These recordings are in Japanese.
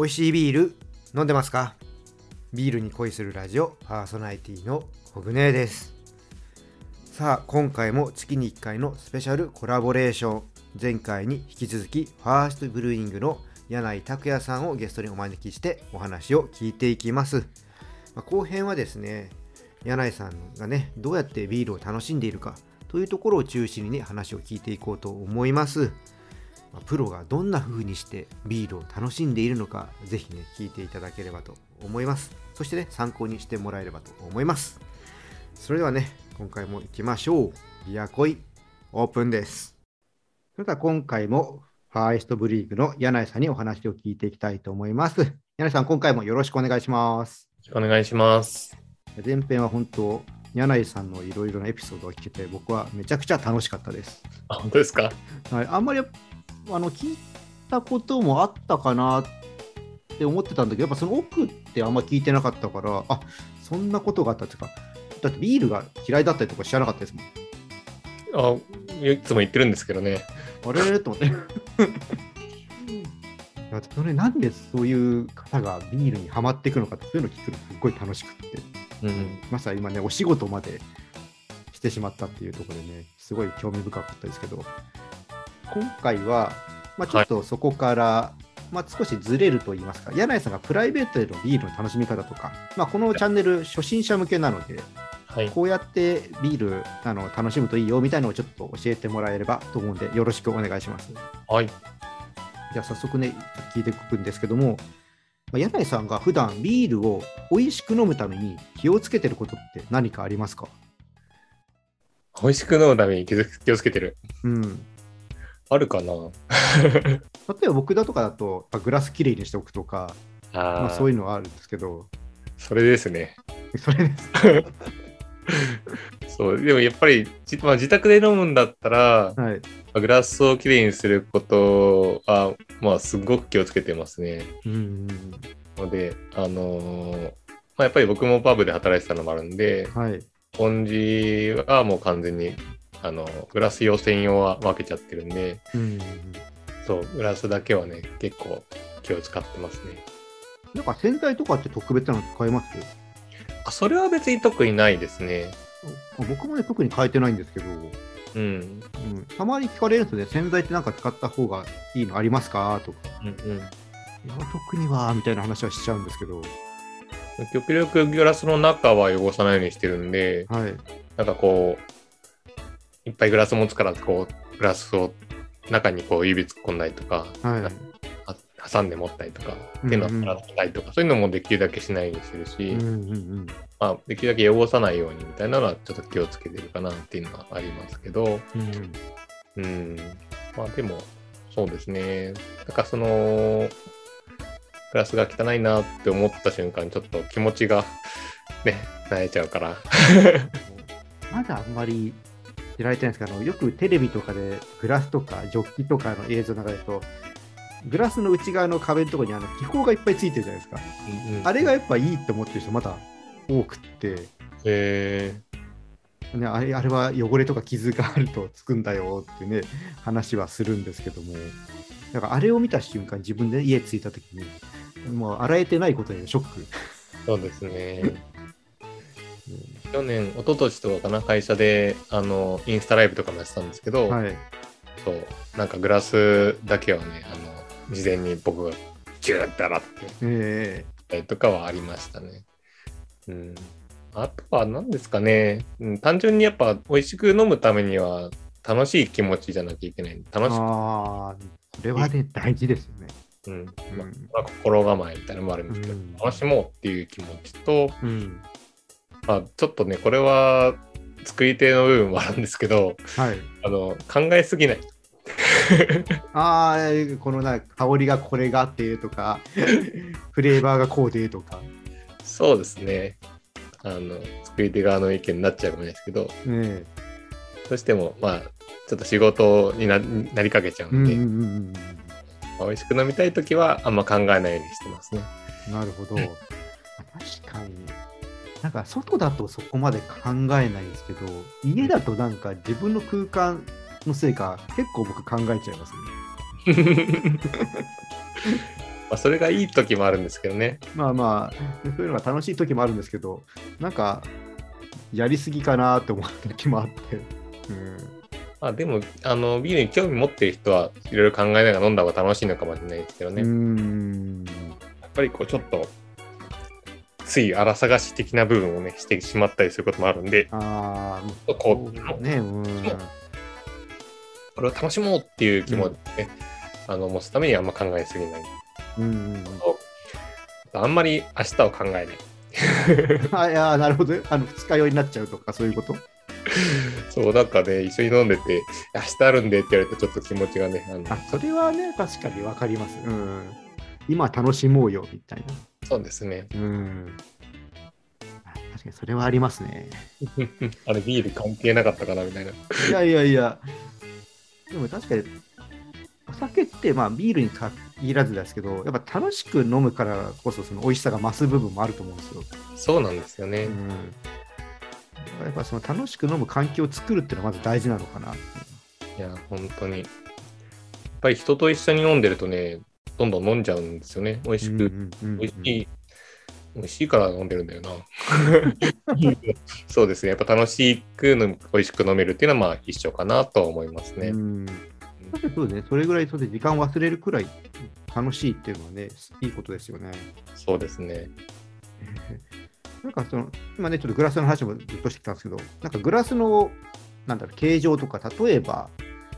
美味しいビール飲んでますか？ビールに恋するラジオパーソナリティのコグネです。さあ今回も月に1回のスペシャルコラボレーション。前回に引き続きファーストブルーイングの柳井拓也さんをゲストにお招きしてお話を聞いていきます、まあ後編はですね柳井さんがねどうやってビールを楽しんでいるかというところを中心に話を聞いていこうと思います。まあプロがどんな風にしてビールを楽しんでいるのかぜひね聞いていただければと思います。そしてね参考にしてもらえればと思います。それではね今回も行きましょう。ビアコイオープンです。それでは今回もファーエストブリーグの柳井さんにお話を聞いていきたいと思います。柳井さん今回もよろしくお願いします。よろしくお願いします。前編は本当柳井さんのいろいろなエピソードを聞けて僕はめちゃくちゃ楽しかったです。あ、本当ですか？はい、あんまりあの聞いたこともあったかなって思ってたんだけど、やっぱその奥ってあんま聞いてなかったから、あそんなことがあったっていうか、だってビールが嫌いだったりとか知らなかったですもん。あ、いつも言ってるんですけどね。あれ？と思って。それなんでそういう方がビールにはまっていくのかってそういうの聞くのすっごい楽しくってうん。まさに今ねお仕事までしてしまったっていうところでねすごい興味深かったですけど今回は、まあ、ちょっとそこから、まあ、少しずれると言いますか柳井さんがプライベートでのビールの楽しみ方とか、まあ、このチャンネル初心者向けなのではい。こうやってビールあの楽しむといいよみたいなのをちょっと教えてもらえればと思うんでよろしくお願いします。はい。じゃあ早速ね、聞いていくんですけども、まあ、柳井さんが普段ビールを美味しく飲むために気をつけてることって何かありますか？美味しく飲むために気をつけてる。うん。あるかな？例えば僕だとかだと、まあグラスきれいにしておくとか、あまあ、あ、そういうのはあるんですけど、それですね。それです。そう。でもやっぱり、じまあ、自宅で飲むんだったら、はい。グラスをきれいにすることは、まあ、すごく気をつけてますね。うん。ので、あのーまあ、やっぱり僕もパブで働いてたのもあるんで、はい。スポンジはもう完全に、あの、グラス用専用は分けちゃってるんで、うん。そう、グラスだけはね、結構気を使ってますね。なんか洗剤とかって特別なの使います？あ、それは別に特にないですね。あ僕もね、特に変えてないんですけど、うん。うん、たまに聞かれるんですよね、洗剤ってなんか使った方がいいのありますか？とか。うんうん。いや、特には、みたいな話はしちゃうんですけど、極力グラスの中は汚さないようにしてるんで、はい。なんかこう、いっぱいグラス持つから、こう、グラスを中にこう指突っ込んだりとか、はい。あ挟んで持ったりとか、手の洗ったりとか、そういうのもできるだけしないようにしてるし、うんうんうん。まあ、できるだけ汚さないようにみたいなのはちょっと気をつけてるかなっていうのはありますけど、うんうん。まあでも、そうですね。なんかその、グラスが汚いなって思った瞬間、ちょっと気持ちがね、慣れちゃうから。まだあんまり知られてないんですけど、あのよくテレビとかでグラスとかジョッキとかの映像の中でと、グラスの内側の壁のところにあの気泡がいっぱいついてるじゃないですか。あれがやっぱいいって思ってる人まだ多くって、えね、あれあれは汚れとか傷があるとつくんだよってね、話はするんですけども、だからあれを見た瞬間、自分で家着いたときに、もう洗えてないことにショック。ー、そうですね。去年、一昨年とかかな、会社で、あの、インスタライブとかもやってたんですけど、はい。そう、なんかグラスだけはね、あの、事前に僕がギューって洗ってえたりとかはありましたね。うん。あとは何ですかね、うん、単純にやっぱ美味しく飲むためには楽しい気持ちじゃなきゃいけない。え楽しく、ああ、それはね、大事ですよね。うんまあうんまあ心構えみたいなのもあるんですけど、うん楽しもうっていう気持ちと、うん。まあ、ちょっとね、これは作り手の部分もあるんですけど、はい。あの考えすぎない。ああ、このな香りがこれがっていうとか、フレーバーがこうでとか。そうですね。あの作り手側の意見になっちゃうかもしれないですけど、ねどうしても、まあ、ちょっと仕事にななりかけちゃうんんで、うんうんうん。まあ美味しく飲みたいときは、あんま考えないようにしてますね。なるほど。確かに。なんか外だとそこまで考えないんですけど、家だとなんか自分の空間のせいか、結構僕考えちゃいますね。まあ、それがいい時もあるんですけどね。まあまあ、そういうのが楽しい時もあるんですけど、なんか、やりすぎかなって思う時もあって。うんまあ、でも、あの、ビールに興味持ってる人はいろいろ考えながら飲んだ方が楽しいのかもしれないですけどね。やんっぱりこう、ちょっと、つい荒探し的な部分をね、してしまったりすることもあるんで、ああ、こう、ね、うん。これを楽しもうっていう気持ちでね、あの、持つためにあんま考えすぎない。うんうんあんまり明日を考えない。うん、あいやなるほど。ねあの二日酔いになっちゃうとかそういうこと？そう、なんかね、一緒に飲んでて、明日あるんでって言われるとちょっと気持ちがね、あのあそれはね確かに分かります、うん、今楽しもうよみたいな、そうですね。うん、あ確かにそれはありますね あれ、ビール関係なかったかなみたいな。いやいやいやでも確かにお酒ってまあビールに限らずですけどやっぱ楽しく飲むからこそその美味しさが増す部分もあると思うんですよ、そうなんですよね。うん、やっぱその楽しく飲む環境を作るっていうのはまず大事なのかないや、本当に。やっぱり人と一緒に飲んでるとね、どんどん飲んじゃうんですよね。美味しく、うんうんうんうん美味しい、美味しいから飲んでるんだよな。そうですね。やっぱ楽しく美味しく飲めるっていうのはまあ一緒かなとは思いますね。うん確かにそうですね、それぐらいそうで時間を忘れるくらい楽しいっていうのはね、いいことですよね。そうですね。なんかその、今ね、ちょっとグラスの話もずっとしてきたんですけど、なんかグラスの、なんだろう、形状とか、例えば、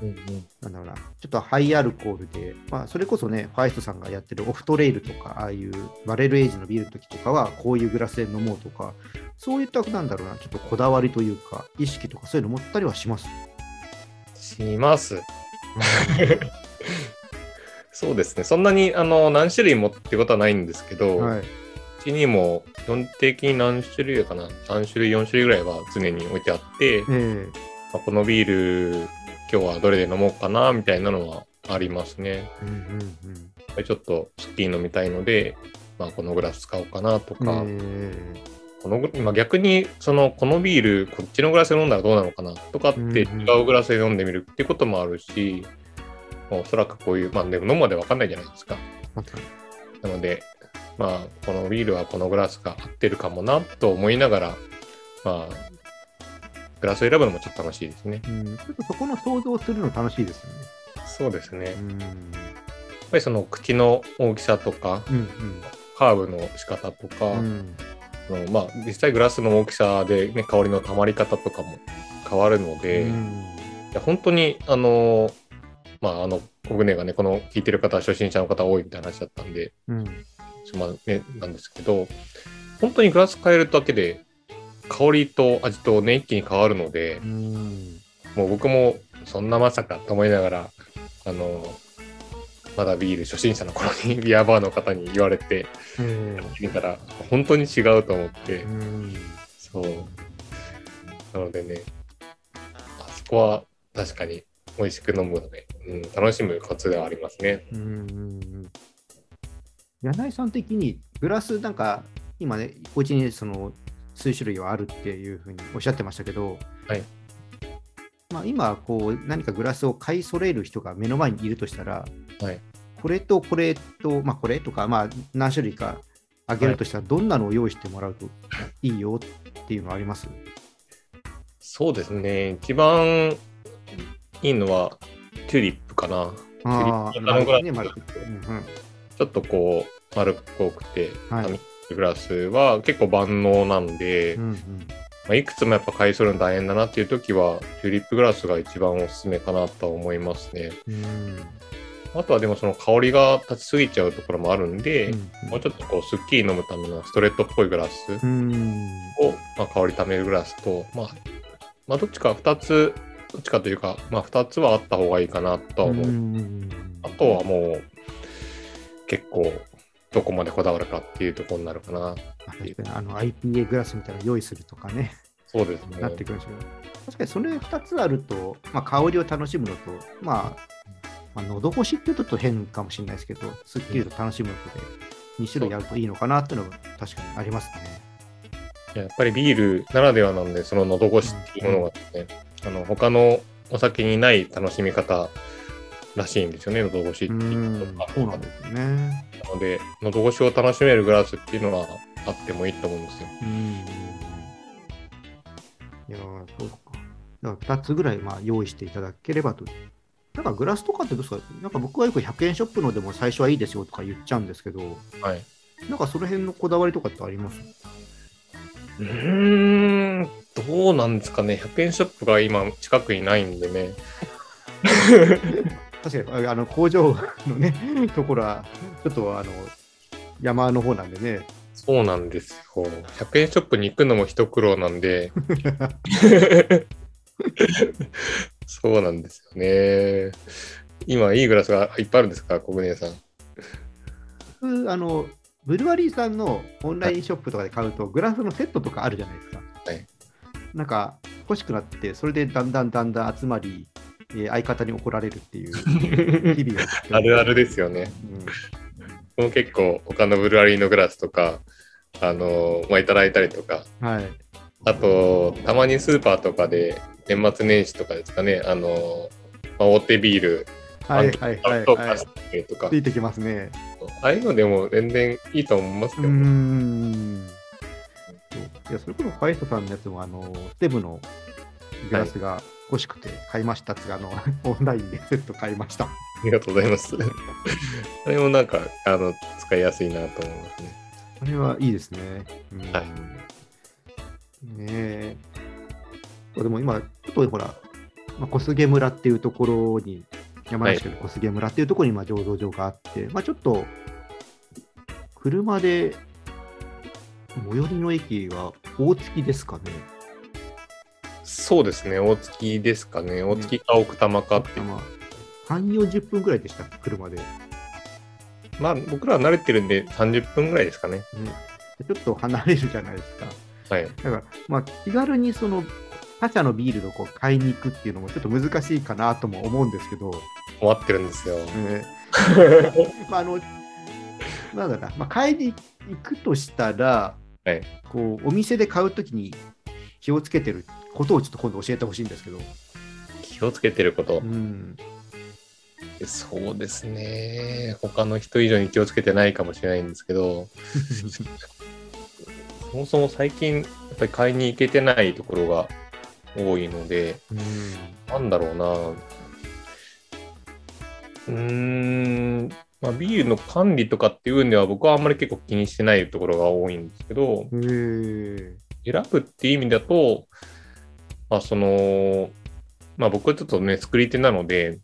うんうんなんだろうな、ちょっとハイアルコールで、まあ、それこそね、ファイストさんがやってるオフトレイルとか、ああいうバレルエイジのビールの時とかは、こういうグラスで飲もうとか、そういった、なんだろうな、ちょっとこだわりというか、意識とか、そういうの持ったりはします？します。そうですね。そんなにあの何種類もってことはないんですけど、はい。うちにも基本的に何種類かな ?3 種類、4種類ぐらいは常に置いてあって、ええまあこのビール今日はどれで飲もうかなみたいなのはありますね。うんうんうん。やっぱりちょっとスッキリ飲みたいので、まあ、このグラス使おうかなとか、えこのグまあ、逆にそのこのビールこっちのグラスで飲んだらどうなのかなとかって違うグラスで飲んでみるっていうこともあるし、まあおそらくこういう、まあ、でも飲むまで分かんないじゃないですか。なので、まあ、このビールはこのグラスが合ってるかもなと思いながら、まあ、グラスを選ぶのもちょっと楽しいですね。うん、ちょっとそこの想像するの楽しいですよね。そうですね。やっうん。ぱりその口の大きさとか、うんカーブの仕方とか、うん。あのまあ、実際グラスの大きさで、ね、香りの溜まり方とかも変わるので、いや本当にあのまああのコグネがねこの聞いてる方は初心者の方多いみたいな話だったんで、うん。まあね、なんですけど本当にグラス変えるだけで香りと味とね一気に変わるのでうん。もう僕もそんなまさかと思いながらあのまだビール初心者の頃に ビアバーの方に言われてえみたら本当に違うと思って。えうん。そう。なのでね、あそこは確かに美味しく飲むので、うん、楽しむコツではありますね。うん。柳井さん的にグラスなんか今ね、お家にその数種類はあるっていうふうにおっしゃってましたけど、はい。まあ今こう何かグラスを買い揃える人が目の前にいるとしたら、はい。これとこれと、まあこれとか、まあ何種類かあげるとしたら、どんなのを用意してもらうといいよっていうのはあります？そうですね。一番いいのはチューリップかな。ちょっとこう丸っこくて、はい紙グラスは結構万能なんで、うんうん。まあ、いくつもやっぱ買い揃えるの大変だなっていう時は、チューリップグラスが一番おすすめかなとは思いますね。うん。あとはでもその香りが立ちすぎちゃうところもあるんで、うんもうちょっとこう、スッキリ飲むためのストレートっぽいグラスうんを、まあ、香りためるグラスと、まあ、まあ、どっちか2つ、どっちかというか、まあ、2つはあった方がいいかなとは思う。うん。あとはもう、結構、どこまでこだわるかっていうところになるかな。あ確かにあの IPA グラスみたいなの用意するとかね、そうですね。なってくるんですけど、確かにそれ2つあると、まあ、香りを楽しむのと、まあ、まあ、喉越しっていうとちょっと変かもしれないですけど、すっきりと楽しむのとで、2種類あるといいのかなっていうのが確かにありますね。いややっぱりビールならではなんで、その喉越しっていうものがね、あの他のお酒にない楽しみ方らしいんですよね、喉越しっていうとそうなんですよね。なので、喉越しを楽しめるグラスっていうのはあってもいいと思うんですよ。うん。いやそうか。だから2つぐらいまあ用意していただければと。なんかグラスとかってどうですか？なんか僕はよく100円ショップのでも最初はいいですよとか言っちゃうんですけど、はい。なんかその辺のこだわりとかってあります？うーん、どうなんですかね。100円ショップが今近くにないんでね。確かにあの工場のね、ところは、ちょっとあの山の方なんでね。そうなんですよ。100円ショップに行くのも一苦労なんで。そうなんですよね。今、いいグラスがいっぱいあるんですか、小舟さん？あのブルワリーさんのオンラインショップとかで買うと、グラスのセットとかあるじゃないですか。はい。なんか欲しくなって、それでだんだんだんだん集まり、えー相方に怒られるっていう 日々を送ってあるあるですよね。うん僕も結構、他のブルワリーのグラスとか、あのまあ、いただいたりとか、はい。あと、たまにスーパーとかで、年末年始とかですかね、あのまあ、大手ビール、はいはいはいはいとかついてきますね。ああいうのでも全然いいと思いますけど、ん。そういや、それこそファイストさんのやつも、あの、ステムのグラスが欲しくて買いましたってあの、オンラインでセット買いました。ありがとうございます。あれもなんか、あの、使いやすいなと思いますね。これはいいですね。うん、はいねえ。でも今、ちょっとほら、まあ、小菅村っていうところに、山梨県の小菅村っていうところにまあ醸造場があって、まあ、ちょっと、車で、最寄りの駅は大月ですかね。そうですね、大月ですかね。大月か奥多摩かっていう。まあ、3、40分ぐらいでした、車で。ねまあ、僕らは慣れてるんで30分ぐらいですかね。ちょっと離れるじゃないですか。はい。だから、まあ、気軽にその他社のビールをこう買いに行くっていうのもちょっと難しいかなとも思うんですけど、困ってるんですよ。えー まあ、あの、なんだな、まあ、買いに行くとしたら、はいこうお店で買うときに気をつけてることをちょっと今度教えてほしいんですけど、気をつけてること。う。ん、そうですね。他の人以上に気をつけてないかもしれないんですけど、そもそも最近、やっぱり買いに行けてないところが多いので、うん。なんだろうな。うーん、まあ、ビールの管理とかっていうんでは僕はあんまり結構気にしてないところが多いんですけど、選ぶっていう意味だと、まあ、その、まあ僕はちょっとね、作り手なので、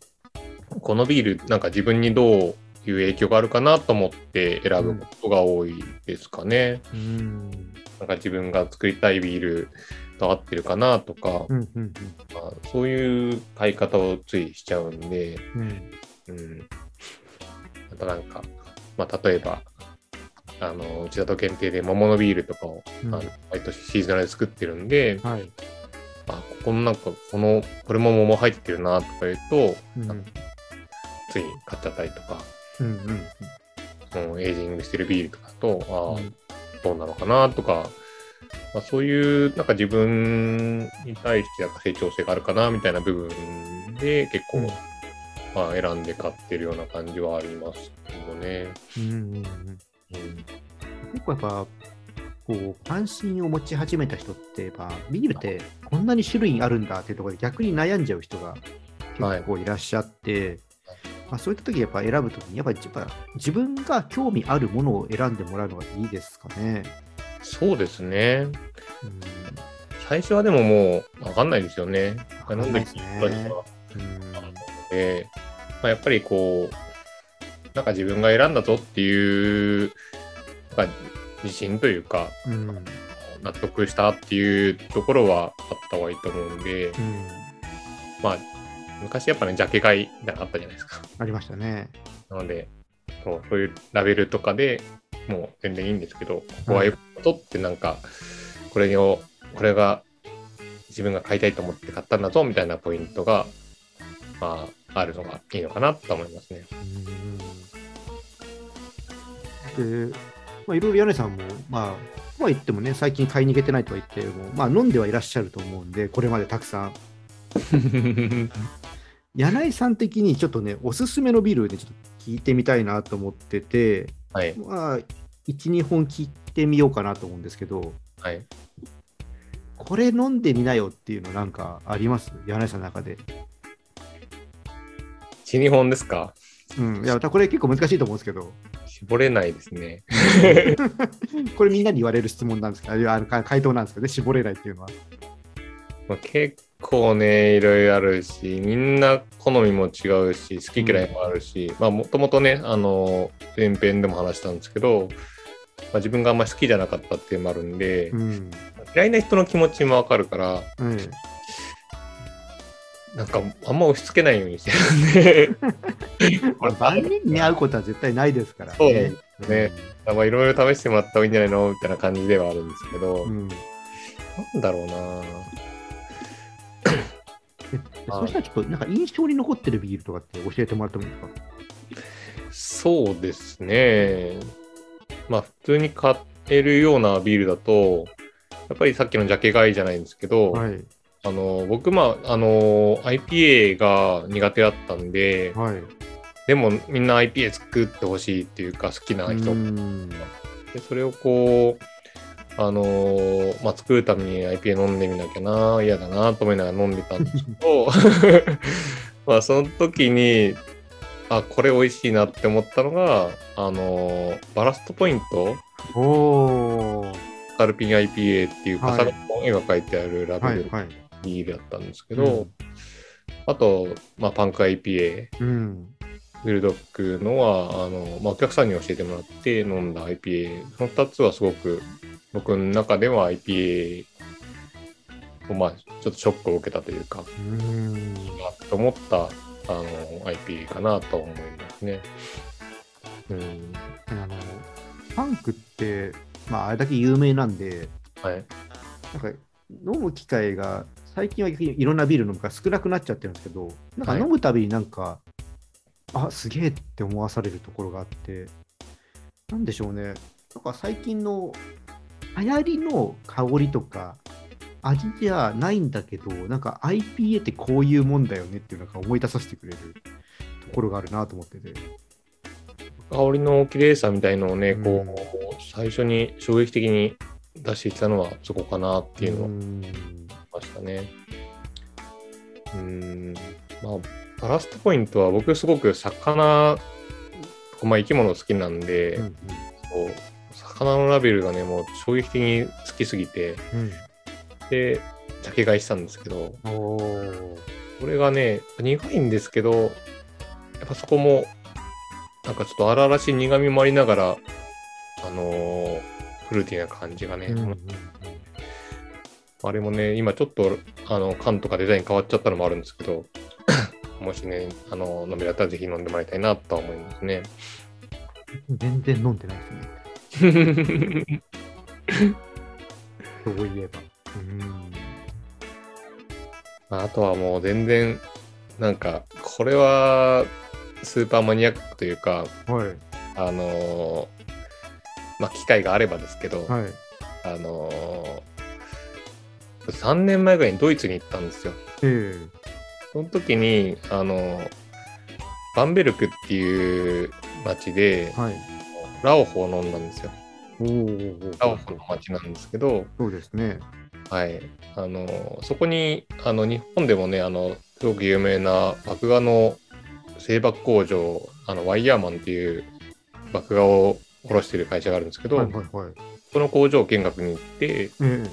このビールなんか自分にどういう影響があるかなと思って選ぶことが多いですかね。うん。なんか自分が作りたいビールと合ってるかなとか、うんうんまあ、そういう買い方をついしちゃうんで、うん。うん。あとなんか、まあ例えば、あの、うちだと限定で桃のビールとかを、うん。あの毎年シーズナルで作ってるんで、はいあ、ここのなんか、この、これも桃入ってるなとか言うと、うん。つい買っちゃったりとか、うんうんうん、エイジングしてるビールとかだと、ああ、うん。どうなのかなとか、まあ、そういう、なんか自分に対してなんか成長性があるかなみたいな部分で結構、うん。まあ、選んで買ってるような感じはありますけどね。うんうんうん。うん、結構やっぱこう関心を持ち始めた人ってやっぱビールってこんなに種類あるんだっていうところで逆に悩んじゃう人が結構いらっしゃって、まあ、そういった時やっぱ選ぶ時にやっぱりやっぱ自分が興味あるものを選んでもらうのがいいですかね。そうですね。うん最初はでももう分かんないですよね。わかんないですねでまあ、やっぱりこう、なんか自分が選んだぞっていう、なんか自信というか、うん納得したっていうところはあった方がいいと思うんで、うんまあ、昔やっぱね、ジャケ買いみたいなのあったじゃないですか。ありましたね。なので、そうそういうラベルとかでもう全然いいんですけど、ここはいうことってなんか、これを、これが自分が買いたいと思って買ったんだぞみたいなポイントが、まあ、あるのがいいのかなと思いますね。で、まあ、いろいろ柳さんも、まあ、とは言ってもね、最近買いに行けてないとは言っても、まあ、飲んではいらっしゃると思うんで、これまでたくさん。柳井さん的にちょっとね、おすすめのビールでちょっと聞いてみたいなと思ってて、はい。まあ、1、2本聞いてみようかなと思うんですけど、はい。これ飲んでみなよっていうのなんかあります？柳井さんの中で。1、2本ですか？うん。いや、これ結構難しいと思うんですけど、絞れないですね。これみんなに言われる質問なんですけど、回答なんですけどね、絞れないっていうのは。まあ、結構ね、いろいろあるし、みんな好みも違うし、好き嫌いもあるし、まあ、もともとね、あの、前編でも話したんですけど、まあ、自分があんまり好きじゃなかったっていうのもあるんで、うん。嫌いな人の気持ちもわかるから、うん、なんか、あんま押し付けないようにしてるんで、これ万人に会うことは絶対ないですからそうね。ねまあいろいろ試してもらった方がいいんじゃないのみたいな感じではあるんですけど、うん。うんなんだろうなでそうしたらちょっとなんか印象に残ってるビールとかって教えてもらってもいいですかそうですね。まあ、普通に買えるようなビールだと、やっぱりさっきのジャケ買いじゃないんですけど、はい。あの僕、まあ、あの IPA が苦手だったんで、はい。でもみんな IPA 作ってほしいっていうか好きな人うんでそれをこう、あのーまあ、作るために IPA 飲んでみなきゃな嫌だなと思いながら飲んでたんですけど まあその時にあこれ美味しいなって思ったのが、あのーバラストポイント？おー。カルピン IPA っていうはいパサガの絵が描いてあるラベルはいはい。ビールだったんですけど、うんあと、まあ、パンク IPA うん。ウィルドックのはあの、まあ、お客さんに教えてもらって飲んだ IPA その2つはすごく僕の中では IPA をまあちょっとショックを受けたというかうん。なと思ったあの IPA かなと思いますね。うんあの、パンクって、まあ、あれだけ有名なんで、はい、なんか飲む機会が最近は逆にいろんなビール飲むから少なくなっちゃってるんですけど、なんかはい。飲むたびになんか、あすげえって思わされるところがあって、なんでしょうね、なんか最近の流行りの香りとか味じゃないんだけど、なんか IPA ってこういうもんだよねっていうのが思い出させてくれるところがあるなと思ってて。香りの綺麗さみたいのをね、うん。こう最初に衝撃的に出してきたのはそこかなっていうのはしたね。うん。まあバラストポイントは僕すごく魚、まあ、生き物好きなんで、うんこう魚のラベルがねもう衝撃的に好きすぎてうん。でジャケ買いしたんですけどこれがね苦いんですけどやっぱそこもなんかちょっと荒々しい苦みもありながらあのーフルーティーな感じがね、うんうんうんあれもね今ちょっとあの缶とかデザイン変わっちゃったのもあるんですけど もしねあの飲みだったらぜひ飲んでもらいたいなとは思いますね。全然飲んでないですね。そういえば。うん。まああとはもう全然なんかこれはスーパーマニアックというかはい。あのーまあ機会があればですけど、はい。あのー、3年前ぐらいにドイツに行ったんですよ。えその時にあのーバンベルクっていう町でえはい。ラオホを飲んだんですよ。ラオホの町なんですけど、そうですね。はい、あのそこにあの日本でもねあのすごく有名な麦芽の製爆工場あのワイヤーマンっていう麦芽を卸している会社があるんですけど、はいはいはい。その工場見学に行ってえ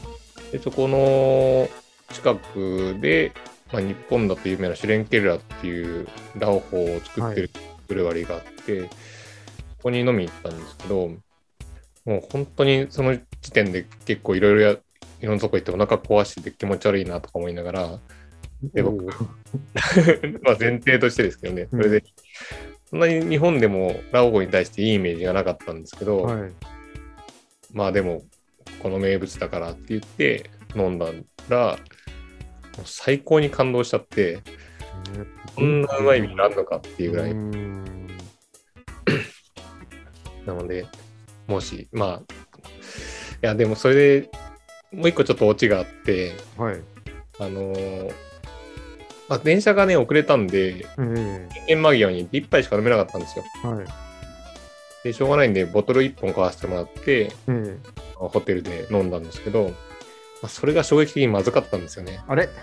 でそこの近くで、まあ、日本だと有名なシュレンケルラっていうラオホを作ってるブルワリーがあって、そこに飲みに行ったんですけどもう本当にその時点で結構いろいろやいろんなとこ行ってお腹壊してて気持ち悪いなとか思いながらえで僕 まあ前提としてですけどねそれで、そんなに日本でもラオホに対していいイメージがなかったんですけど、はい。まあでもこの名物だからって言って飲んだらもう最高に感動しちゃってこんなうまいビールあるのかっていうぐらい、うんなのでもしまあいやでもそれでもう一個ちょっとオチがあってはい。あのーあ電車がね、遅れたんで、え閉店間際に1杯しか飲めなかったんですよ。えはい。で、しょうがないんで、ボトル1本買わせてもらって、ええホテルで飲んだんですけど、まあ、それが衝撃的にまずかったんですよね。あれ？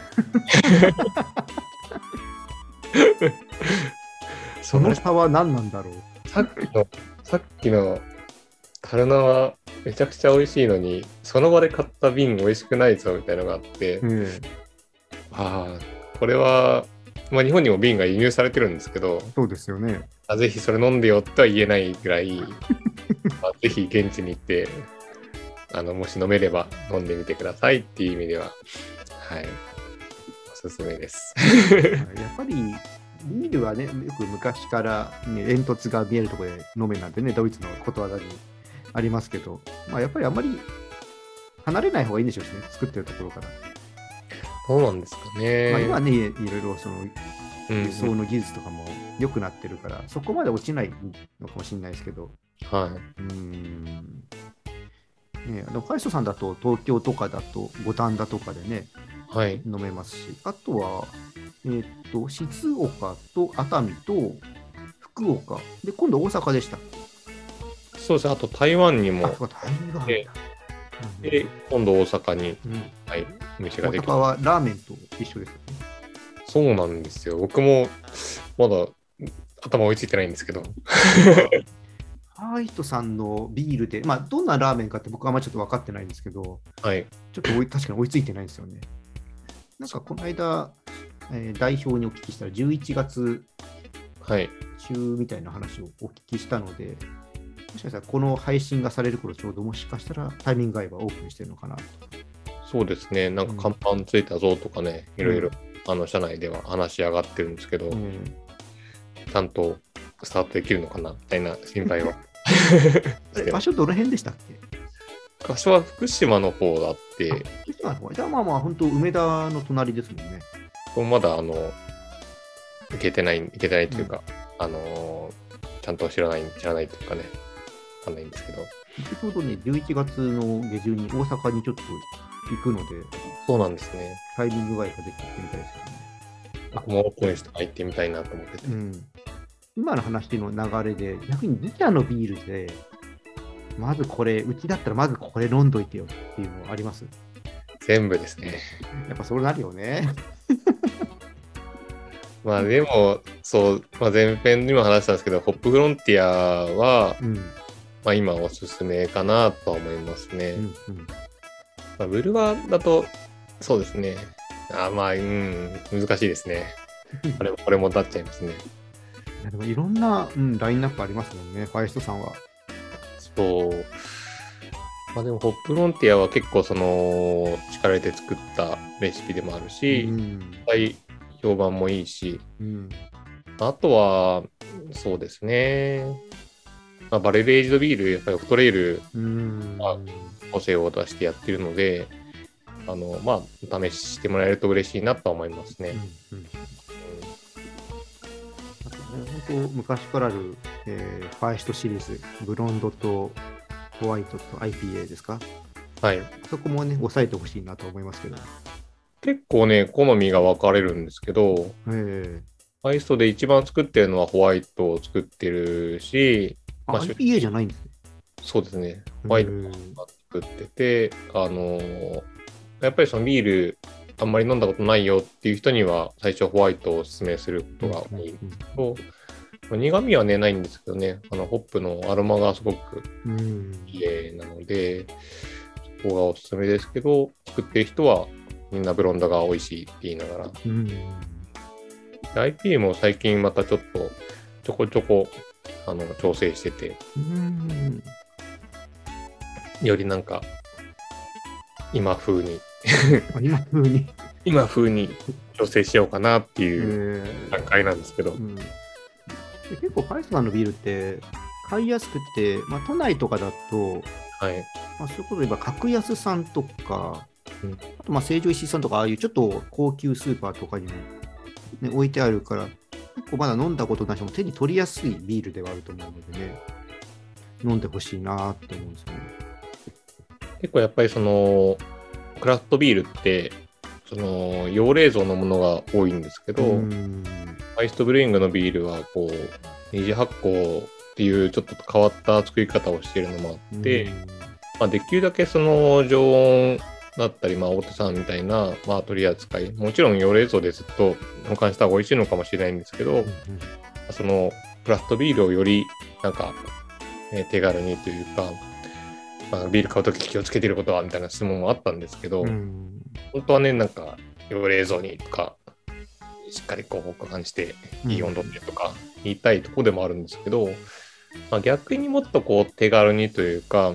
その差は何なんだろう？さっきの、さっきのカルナはめちゃくちゃ美味しいのに、その場で買った瓶美味しくないぞみたいなのがあって、ええああ、これは、まあ、日本にも瓶が輸入されてるんですけど、そうですよね。あぜひそれ飲んでよとは言えないぐらい、まあ、ぜひ現地に行って、あのもし飲めれば飲んでみてくださいっていう意味では、はい、おすすめです。やっぱりビールはね、よく昔から、ね、煙突が見えるところで飲めなんてね、ドイツのことわざにありますけど、まあ、やっぱりあんまり離れない方がいいんでしょうしね、作ってるところから。どうなんですかね。まあ、今ね、いろいろそのうん輸送の技術とかも良くなってるから、そこまで落ちないのかもしれないですけど、はい。うーん。ね、でもカイストさんだと東京とかだと五反田とかでねはい。飲めますしあとは、えーっと静岡と熱海と福岡。で今度大阪でした。そうですね。あと台湾にも。あ、そうかタイミングがあるん。だで、今度大阪に、うん。うんはい、お店大ができ阪はラーメンと一緒ですよねそうなんですよ。僕もまだ頭追いついてないんですけど。ハイトさんのビールで、まあ、どんなラーメンかって僕はあんまりちょっと分かってないんですけど、はい。ちょっと確かに追いついてないんですよね。なんかこの間、えー代表にお聞きしたら、11月はい。中みたいな話をお聞きしたので、もしかしたらこの配信がされる頃ちょうどもしかしたらタイミング合えばオープンしてるのかなと。そうですね。なんか看板ついたぞとかね、いろいろ、あの、社内では話し上がってるんですけど、うん。ちゃんとスタートできるのかなみたいな心配は。場所どの辺でしたっけ？場所は福島の方だって、福島の方。じゃあまあまあ本当梅田の隣ですもんね。まだあの、行けてない、行けてないというか、あのー、ちゃんと知らない、知らないというかね、わかんないんですけど、ちょうどね、11月の下旬に大阪にちょっと行くので、そうなんですね。タイミング合えばできてみたいですよね。僕もオープンして入ってみたいなと思ってて。うん、今の話の流れで、逆に自社のビールで、まずこれ、うちだったらまずこれ飲んどいてよっていうのはあります？全部ですね。やっぱそうなるよね。まあでも、そう、まあ、前編にも話したんですけど、ホップフロンティアは、うん。まあ今おすすめかなとは思いますね。うんうんまあ、ブルワーだと、そうですね。あまあ、うん、難しいですね。これも、これもなっちゃいますね。いやでもいろんな、うん、ラインナップありますもんね、ファイストさんは。そう。まあでも、ホップフロンティアは結構その、力入れて作ったレシピでもあるし、うん評判もいいし、うんあとは、そうですね。まあ、バレルエイジドビール、やっぱりオフトレイルうんあ個性を出してやってるので、あの、まあ、試してもらえると嬉しいなとは思いますね。うんうんあとね本当昔からある、えーファイストシリーズ、ブロンドとホワイトと IPA ですか？はい。そこもね、抑えてほしいなと思いますけど。結構ね、好みが分かれるんですけど、えアイストで一番作ってるのはホワイトを作ってるし、ー、あ、まあ IPA じゃないんですね。そうですね、ホワイトうんが作ってて、あのーやっぱりそのビール、あんまり飲んだことないよっていう人には、最初ホワイトをおすすめすることが多いんですけど、苦味はね、ないんですけどね、あのホップのアロマがすごくうん。うん綺麗なので、そこがおすすめですけど、作ってる人はみんなブロンドが美味しいって言いながら、うん。で IPA も最近またちょっとちょこちょこあの調整してて、うんよりなんか今風に、あ 今風に、今風に調整しようかなってえいうー。段階なんですけど、うん。で結構ファイストさんのビールって買いやすくて、まあ、都内とかだと、はい。まあ、そういうことで言えば格安さんとか、うん。あとまあ成城石井さんとかああいうちょっと高級スーパーとかにも、ね、置いてあるから結構まだ飲んだことない人も手に取りやすいビールではあると思うのでね飲んでほしいなって思うんですよね。結構やっぱりそのクラフトビールってその用冷蔵のものが多いんですけど、ファイストブレイングのビールはこう二次発酵っていうちょっと変わった作り方をしているのもあって、まあ、できるだけその常温だったり、まあ、大手さんみたいな、まあ、取り扱い、もちろん用冷蔵でずっと保管した方が美味しいのかもしれないんですけど、うんうん、そのクラフトビールをよりなんか、え手軽にというか、まあ、ビール買うとき気をつけてることはみたいな質問もあったんですけど、うん、本当はね、なんか、用冷蔵にとか、しっかりこう保管していい温度でとか言いたいとこでもあるんですけど、まあ、逆にもっとこう手軽にというか、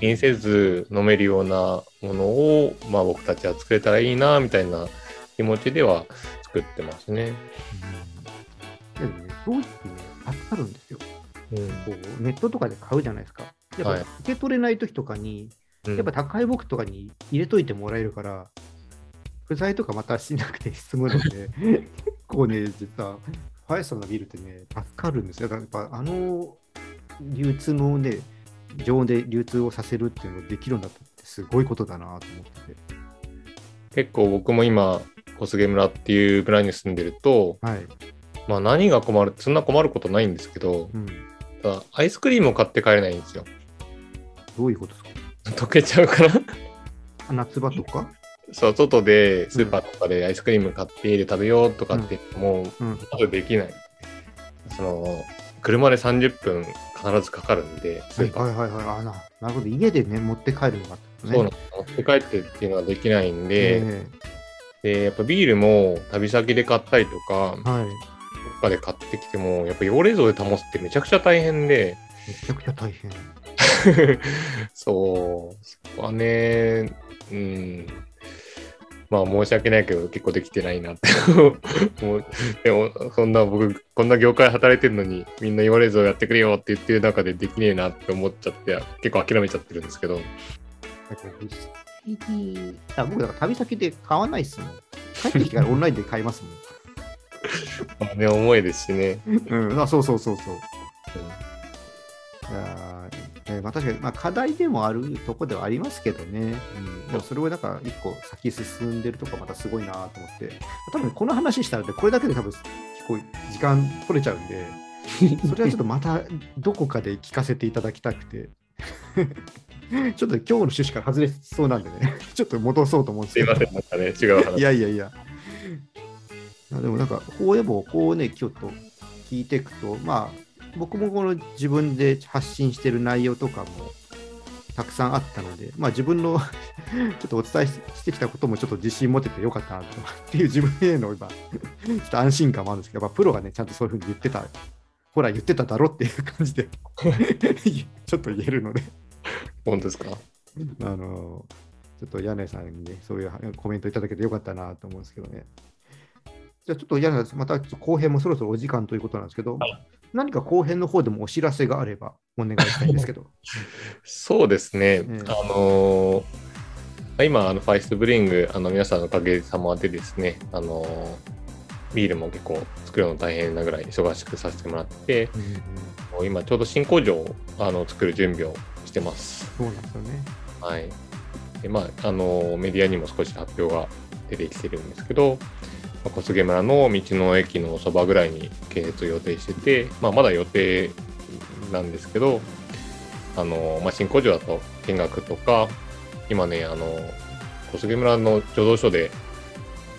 気にせず飲めるようなものを、まあ、僕たちは作れたらいいなみたいな気持ちでは作ってますね。うん、でもね、正直ね、助かるんですよ。うん、こうネットとかで買うじゃないですか。やっぱ受け取れない時とかに、はい、やっぱ高い僕とかに入れといてもらえるから、不在とかまたしなくて済むので、結構ね、実はファイソンのビールってね、助かるんですよ。だからやっぱあの流通のね、常温で流通をさせるっていうのができるんだってすごいことだなと思ってて。結構僕も今、小菅村っていう村に住んでると、はい、まあ何が困るそんな困ることないんですけど、うん、ただアイスクリームを買って帰れないんですよ。どういうことですか？溶けちゃうから？夏場とか？そう、外でスーパーとかでアイスクリーム買って家で食べようとかってもう、まずできない。その、車で30分必ずかかるんで、スーパー。はいはいはいはい。あななるほど。家でね、持って帰るのが、ね、そうなの。持って帰ってっていうのはできないんで、で、やっぱビールも旅先で買ったりとか、はい、どっかで買ってきても、やっぱ用冷蔵で保つってめちゃくちゃ大変で。めちゃくちゃ大変。そう、そこはね、うん、まあ申し訳ないけど結構できてないなってもうでもそんな僕こんな業界働いてるのにみんな言われずやってくれよって言ってる中でできねえなって思っちゃって結構諦めちゃってるんですけど。あ僕だから旅先で買わないっすもん。帰ってきてからオンラインで買いますもん。まあね重いですしね。うん。あそうそうそうそう、うん、いやえー、まあ、確かに、まあ、課題でもあるとこではありますけどね、うん、でもそれをなんか一個先進んでるとかまたすごいなと思って、多分この話したらこれだけで多分結構時間取れちゃうんで、それはちょっとまたどこかで聞かせていただきたくて。ちょっと今日の趣旨から外れそうなんでね、ちょっと戻そうと思うんですけど。すいません、なんかね、違う話。いやいやいや。でもなんか、こうでも、こうね、ちょっと聞いていくと、まあ、僕もこの自分で発信してる内容とかもたくさんあったので、まあ、自分の ちょっとお伝えしてきたこともちょっと自信持ててよかったなとっていう自分への今ちょっと安心感もあるんですけど、やっぱプロがね、ちゃんとそういうふうに言ってた、ほら言ってただろっていう感じで ちょっと言えるので本当ですか？あの、ちょっと柳井さんにね、そういうコメントいただけてよかったなと思うんですけどね。じゃあちょっと柳井さん、また後編もそろそろお時間ということなんですけど、何か後編の方でもお知らせがあればお願いしたいんですけど。そうですね。えー、あのー、今、あのファイストブリング、あの皆さんのおかげさまでですね、あのー、ビールも結構作るの大変なぐらい忙しくさせてもらって、うんうん、今ちょうど新工場をあの作る準備をしてます。そうなんですよね。はい。でまあ、あのメディアにも少し発表が出てきてるんですけど、小菅村の道の駅のそばぐらいに建設を予定してて、まあ、まだ予定なんですけど、あの、まあ、新工場だと見学とか、今ね、あの、小菅村の醸造所で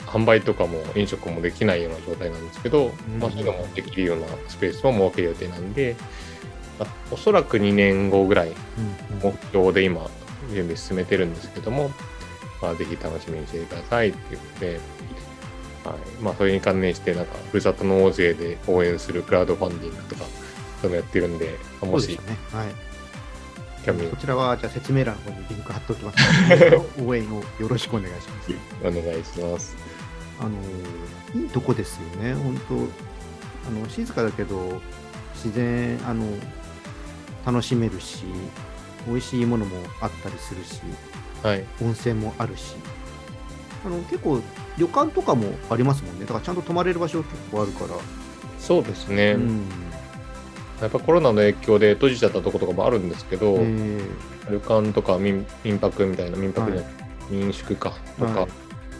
販売とかも飲食もできないような状態なんですけど、うん、まあ、そういうのもできるようなスペースも設ける予定なんで、まあ、おそらく2年後ぐらい目標で今準備進めてるんですけども、まあ、ぜひ楽しみにしてくださいっていうことで、はい。まあ、それに関連して、なんか、ふるさと納税で応援するクラウドファンディングとか、そういうのやってるんで、もし、ね、はい、こちらは、じゃあ説明欄の方にリンク貼っておきます。ので、応援をよろしくお願いします。お願いします。あの、いいとこですよね、本当あの、静かだけど、自然、あの、楽しめるし、美味しいものもあったりするし、はい、温泉もあるし、あの結構旅館とかもありますもんね。だからちゃんと泊まれる場所結構あるから。そうですね、うん、やっぱコロナの影響で閉じちゃったとことかもあるんですけど、旅館とか民民泊みたいな民泊じゃ、はい、民宿かとか、はい、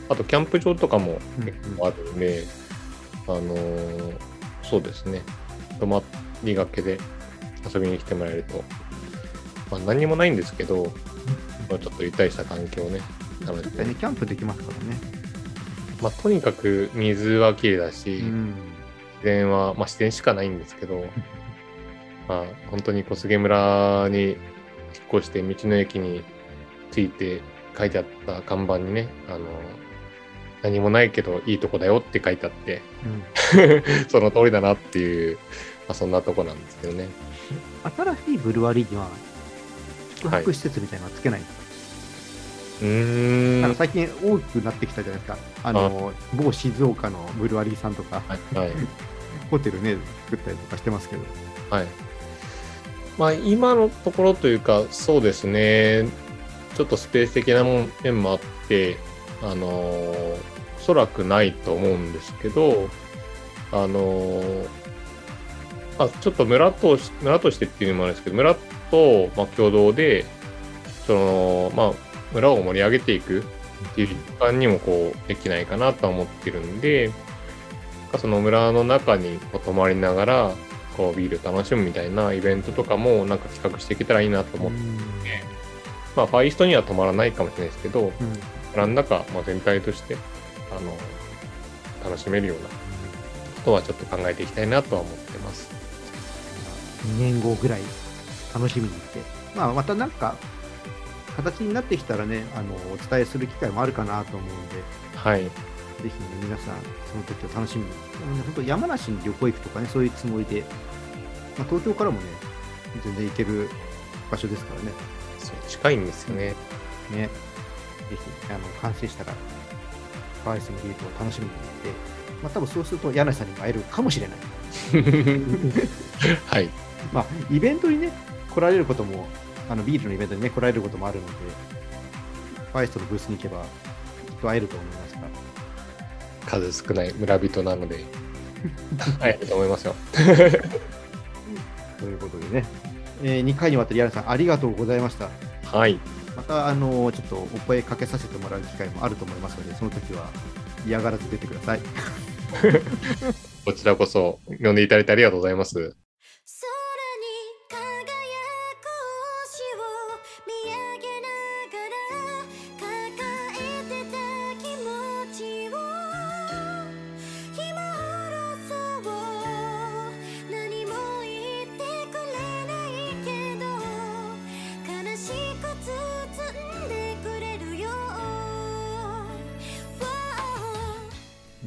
あとキャンプ場とかも結構あるんで、うんうん、あのー、そうですね。泊まりがけで遊びに来てもらえると、まあ、何もないんですけど、ちょっとゆったりした環境をね楽しんで、ね、キャンプできますからね、まあ、とにかく水はきれいだし、うん、自然は、まあ、自然しかないんですけど まあ本当に小菅村に引っ越して道の駅について書いてあった看板にねあの何もないけどいいとこだよって書いてあって、うん、その通りだなっていう、まあ、そんなとこなんですけどね。新しいブルワリーには宿泊施設みたいなのはつけないんですか、はい、うんなんか最近大きくなってきたじゃないですか。あの某静岡のブルワリーさんとか、はいはい、ホテルね作ったりとかしてますけど。はい。まあ今のところというかそうですね。ちょっとスペース的な面もあってあのおそらくないと思うんですけどあのまあ、ちょっと村と村としてっていうのもあるんですけど村と、まあ、共同でその、まあ、村を盛り上げていくっていう時間にもこうできないかなとは思ってるんでその村の中に泊まりながらこうビール楽しむみたいなイベントとかもなんか企画していけたらいいなと思ってて、まあ、ファイストには泊まらないかもしれないですけど、うん、何らか、まあ、全体としてあの楽しめるようなことはちょっと考えていきたいなとは思ってます。2年後ぐらい楽しみにして、まあ、またなんか形になってきたらねあのお伝えする機会もあるかなと思うんで、はい、ぜひね皆さんその時を楽しみに。本当山梨に旅行行くとかねそういうつもりで、まあ、東京からもね全然行ける場所ですからね。近いんですよね、ね。ぜひあの完成したらファイスのビートを楽しみに行って、まあ、多分そうすると柳さんにも会えるかもしれない。はい。まあ、イベントにね、来られることも、あのビールのイベントにね、来られることもあるので、ファイストのブースに行けば、きっと会えると思いますが。数少ない村人なので、会えると思いますよ。ということでね、えー、2回にわたり、柳さん、ありがとうございました。はい。また、あのちょっとお声かけさせてもらう機会もあると思いますので、その時は嫌がらず出てください。こちらこそ呼んでいただいてありがとうございます。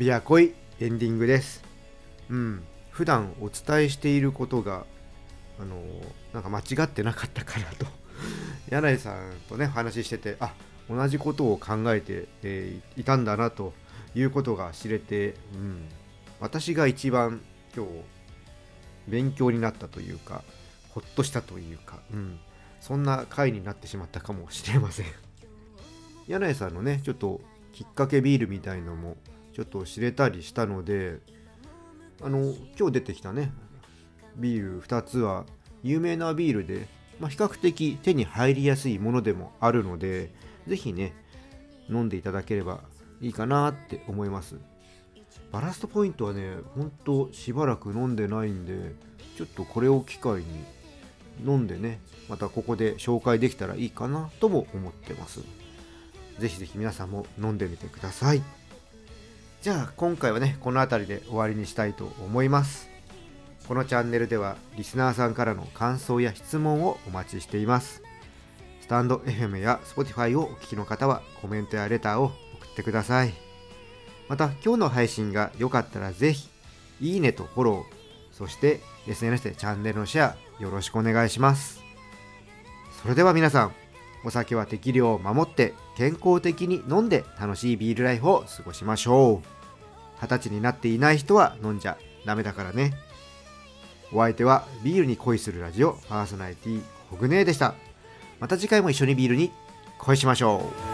ビアコイエンディングです。うん、普段お伝えしていることが、あのなんか間違ってなかったかなと 柳井さんとね、話してて、あ同じことを考えて、えー、いたんだなということが知れて、うん、私が一番今日勉強になったというか、ほっとしたというか、うん、そんな回になってしまったかもしれません。柳井さんのね、ちょっときっかけビールみたいのもちょっと知れたりしたのであの今日出てきたねビール2つは有名なビールで、まあ、比較的手に入りやすいものでもあるので是非ね飲んでいただければいいかなって思います。バラストポイントはねほんとしばらく飲んでないんでちょっとこれを機会に飲んでねまたここで紹介できたらいいかなとも思ってます。是非是非皆さんも飲んでみてください。じゃあ今回はねこの辺りで終わりにしたいと思います。このチャンネルではリスナーさんからの感想や質問をお待ちしています。スタンド FM や Spotify をお聞きの方はコメントやレターを送ってください。また今日の配信が良かったらぜひいいねとフォローそして SNS でチャンネルのシェアよろしくお願いします。それでは皆さんお酒は適量を守って健康的に飲んで楽しいビールライフを過ごしましょう。二十歳になっていない人は飲んじゃダメだからね。お相手はビールに恋するラジオパーソナリティホグネーでした。また次回も一緒にビールに恋しましょう。